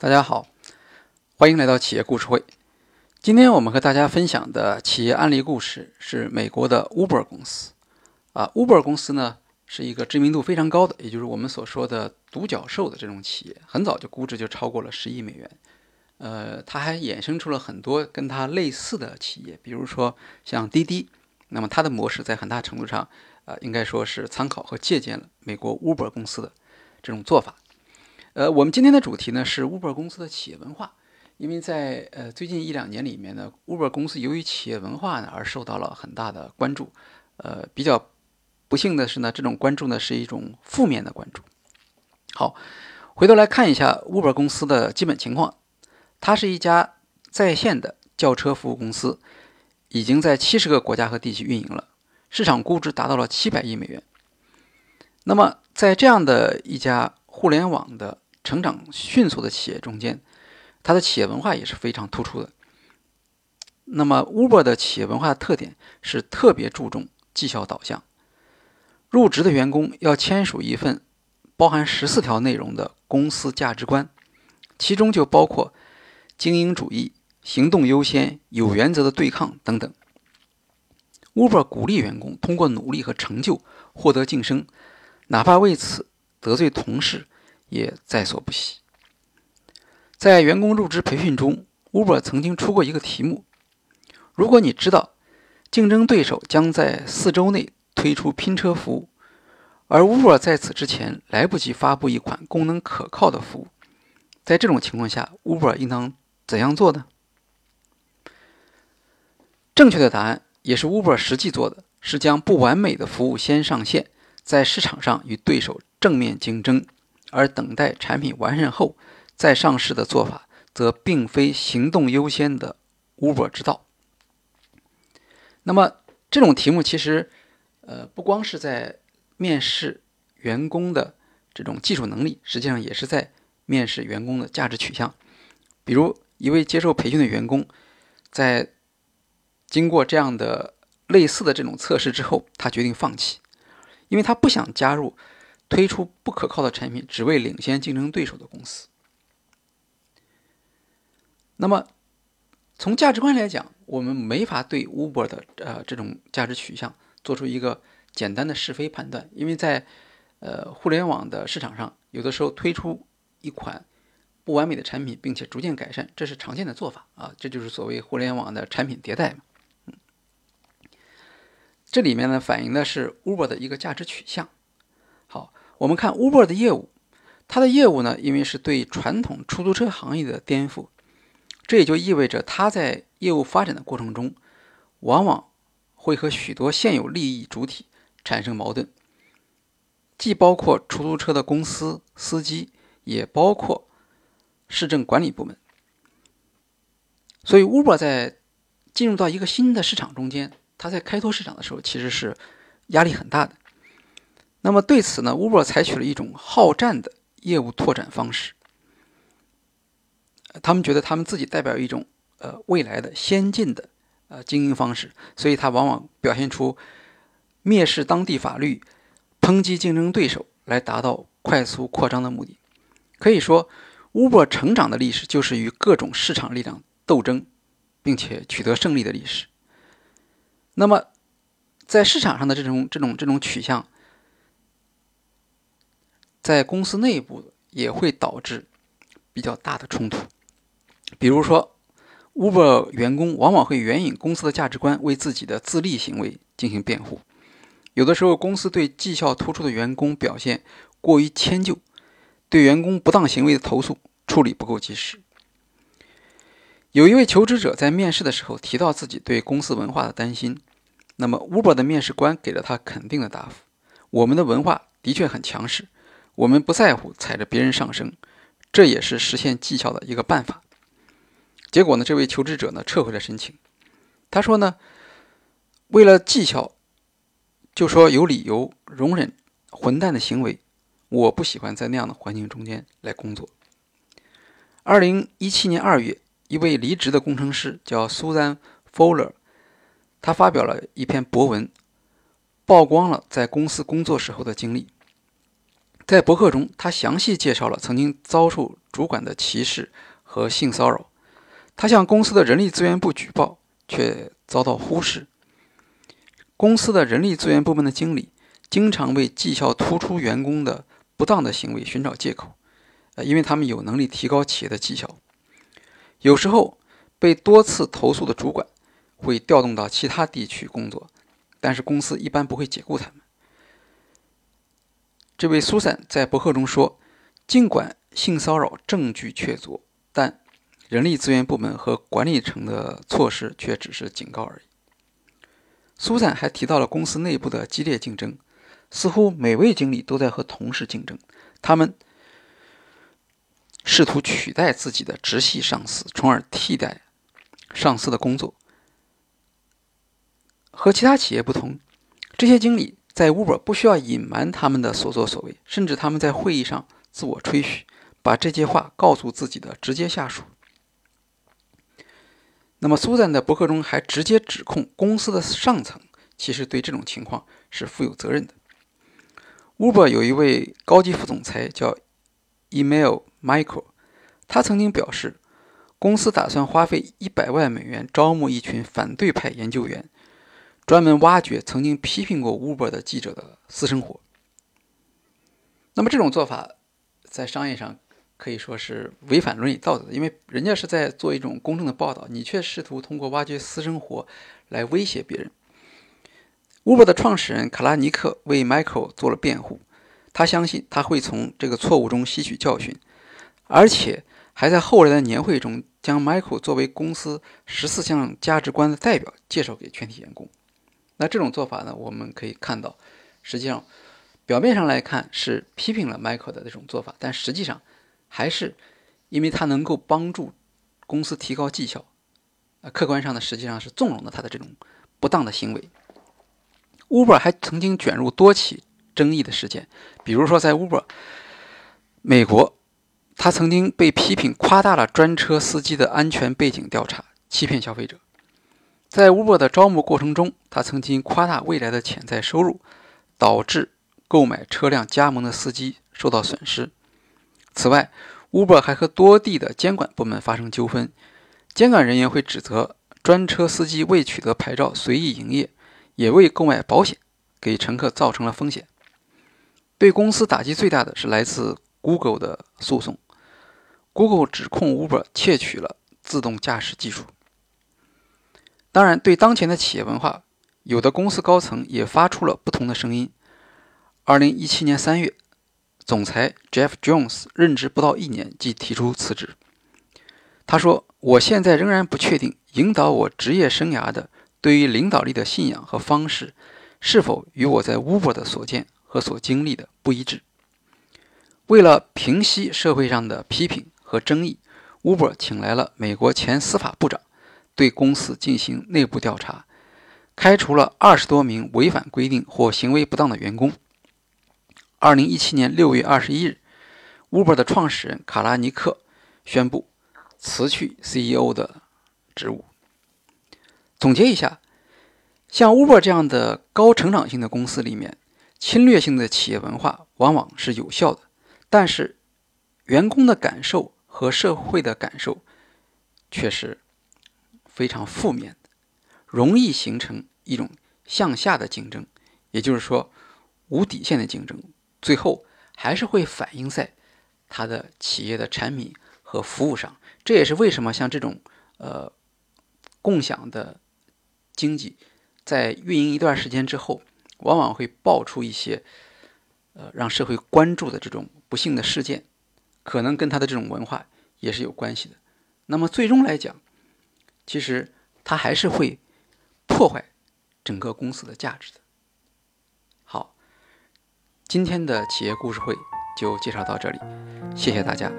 大家好，欢迎来到企业故事会。今天我们和大家分享的企业案例故事是美国的 Uber 公司。啊，Uber 公司呢是一个知名度非常高的，也就是我们所说的独角兽的这种企业，很早就估值就超过了十亿美元。呃，它还衍生出了很多跟它类似的企业，比如说像滴滴。那么它的模式在很大程度上，啊，应该说是参考和借鉴了美国 Uber 公司的这种做法。呃，我们今天的主题呢是 Uber 公司的企业文化，因为在呃最近一两年里面呢，Uber 公司由于企业文化呢而受到了很大的关注。呃，比较不幸的是呢，这种关注呢是一种负面的关注。好，回头来看一下 Uber 公司的基本情况，它是一家在线的轿车服务公司，已经在七十个国家和地区运营了，市场估值达到了七百亿美元。那么在这样的一家互联网的成长迅速的企业中间，它的企业文化也是非常突出的。那么，Uber 的企业文化特点是特别注重绩效导向。入职的员工要签署一份包含十四条内容的公司价值观，其中就包括精英主义、行动优先、有原则的对抗等等。Uber 鼓励员工通过努力和成就获得晋升，哪怕为此得罪同事。也在所不惜。在员工入职培训中，Uber 曾经出过一个题目：如果你知道竞争对手将在四周内推出拼车服务，而 Uber 在此之前来不及发布一款功能可靠的服务，在这种情况下，Uber 应当怎样做呢？正确的答案，也是 Uber 实际做的，是将不完美的服务先上线，在市场上与对手正面竞争。而等待产品完善后再上市的做法，则并非行动优先的 Uber 之道。那么，这种题目其实，呃，不光是在面试员工的这种技术能力，实际上也是在面试员工的价值取向。比如，一位接受培训的员工，在经过这样的类似的这种测试之后，他决定放弃，因为他不想加入。推出不可靠的产品，只为领先竞争对手的公司。那么，从价值观来讲，我们没法对 Uber 的呃这种价值取向做出一个简单的是非判断，因为在呃互联网的市场上，有的时候推出一款不完美的产品，并且逐渐改善，这是常见的做法啊，这就是所谓互联网的产品迭代嘛。这里面呢反映的是 Uber 的一个价值取向。好。我们看 Uber 的业务，它的业务呢，因为是对传统出租车行业的颠覆，这也就意味着它在业务发展的过程中，往往会和许多现有利益主体产生矛盾，既包括出租车的公司、司机，也包括市政管理部门。所以，Uber 在进入到一个新的市场中间，它在开拓市场的时候，其实是压力很大的。那么对此呢，Uber 采取了一种好战的业务拓展方式。他们觉得他们自己代表一种呃未来的先进的呃经营方式，所以他往往表现出蔑视当地法律、抨击竞争对手，来达到快速扩张的目的。可以说，Uber 成长的历史就是与各种市场力量斗争，并且取得胜利的历史。那么，在市场上的这种这种这种取向。在公司内部也会导致比较大的冲突，比如说，Uber 员工往往会援引公司的价值观为自己的自利行为进行辩护。有的时候，公司对绩效突出的员工表现过于迁就，对员工不当行为的投诉处理不够及时。有一位求职者在面试的时候提到自己对公司文化的担心，那么 Uber 的面试官给了他肯定的答复：“我们的文化的确很强势。”我们不在乎踩着别人上升，这也是实现绩效的一个办法。结果呢，这位求职者呢撤回了申请。他说呢，为了绩效，就说有理由容忍混蛋的行为。我不喜欢在那样的环境中间来工作。二零一七年二月，一位离职的工程师叫 Susan Fowler，他发表了一篇博文，曝光了在公司工作时候的经历。在博客中，他详细介绍了曾经遭受主管的歧视和性骚扰。他向公司的人力资源部举报，却遭到忽视。公司的人力资源部门的经理经常为绩效突出员工的不当的行为寻找借口，呃，因为他们有能力提高企业的绩效。有时候，被多次投诉的主管会调动到其他地区工作，但是公司一般不会解雇他们。这位苏珊在博客中说：“尽管性骚扰证据确凿，但人力资源部门和管理层的措施却只是警告而已。”苏珊还提到了公司内部的激烈竞争，似乎每位经理都在和同事竞争，他们试图取代自己的直系上司，从而替代上司的工作。和其他企业不同，这些经理。在 Uber 不需要隐瞒他们的所作所为，甚至他们在会议上自我吹嘘，把这些话告诉自己的直接下属。那么，苏珊的博客中还直接指控公司的上层其实对这种情况是负有责任的。Uber 有一位高级副总裁叫 Email Michael，他曾经表示，公司打算花费一百万美元招募一群反对派研究员。专门挖掘曾经批评过 Uber 的记者的私生活。那么这种做法在商业上可以说是违反伦理道德的，因为人家是在做一种公正的报道，你却试图通过挖掘私生活来威胁别人。Uber 的创始人卡拉尼克为 Michael 做了辩护，他相信他会从这个错误中吸取教训，而且还在后来的年会中将 Michael 作为公司十四项价值观的代表介绍给全体员工。那这种做法呢？我们可以看到，实际上表面上来看是批评了 Michael 的这种做法，但实际上还是因为他能够帮助公司提高绩效。呃，客观上呢，实际上是纵容了他的这种不当的行为。Uber 还曾经卷入多起争议的事件，比如说在 Uber 美国，他曾经被批评夸大了专车司机的安全背景调查，欺骗消费者。在 Uber 的招募过程中，他曾经夸大未来的潜在收入，导致购买车辆加盟的司机受到损失。此外，Uber 还和多地的监管部门发生纠纷，监管人员会指责专车司机未取得牌照随意营业，也未购买保险，给乘客造成了风险。对公司打击最大的是来自 Google 的诉讼，Google 指控 Uber 窃取了自动驾驶技术。当然，对当前的企业文化，有的公司高层也发出了不同的声音。二零一七年三月，总裁 Jeff Jones 任职不到一年即提出辞职。他说：“我现在仍然不确定引导我职业生涯的对于领导力的信仰和方式，是否与我在 Uber 的所见和所经历的不一致。”为了平息社会上的批评和争议，Uber 请来了美国前司法部长。对公司进行内部调查，开除了二十多名违反规定或行为不当的员工。二零一七年六月二十一日，Uber 的创始人卡拉尼克宣布辞去 CEO 的职务。总结一下，像 Uber 这样的高成长性的公司里面，侵略性的企业文化往往是有效的，但是员工的感受和社会的感受却是。非常负面的，容易形成一种向下的竞争，也就是说无底线的竞争，最后还是会反映在它的企业的产品和服务上。这也是为什么像这种呃共享的经济，在运营一段时间之后，往往会爆出一些呃让社会关注的这种不幸的事件，可能跟它的这种文化也是有关系的。那么最终来讲，其实它还是会破坏整个公司的价值的。好，今天的企业故事会就介绍到这里，谢谢大家。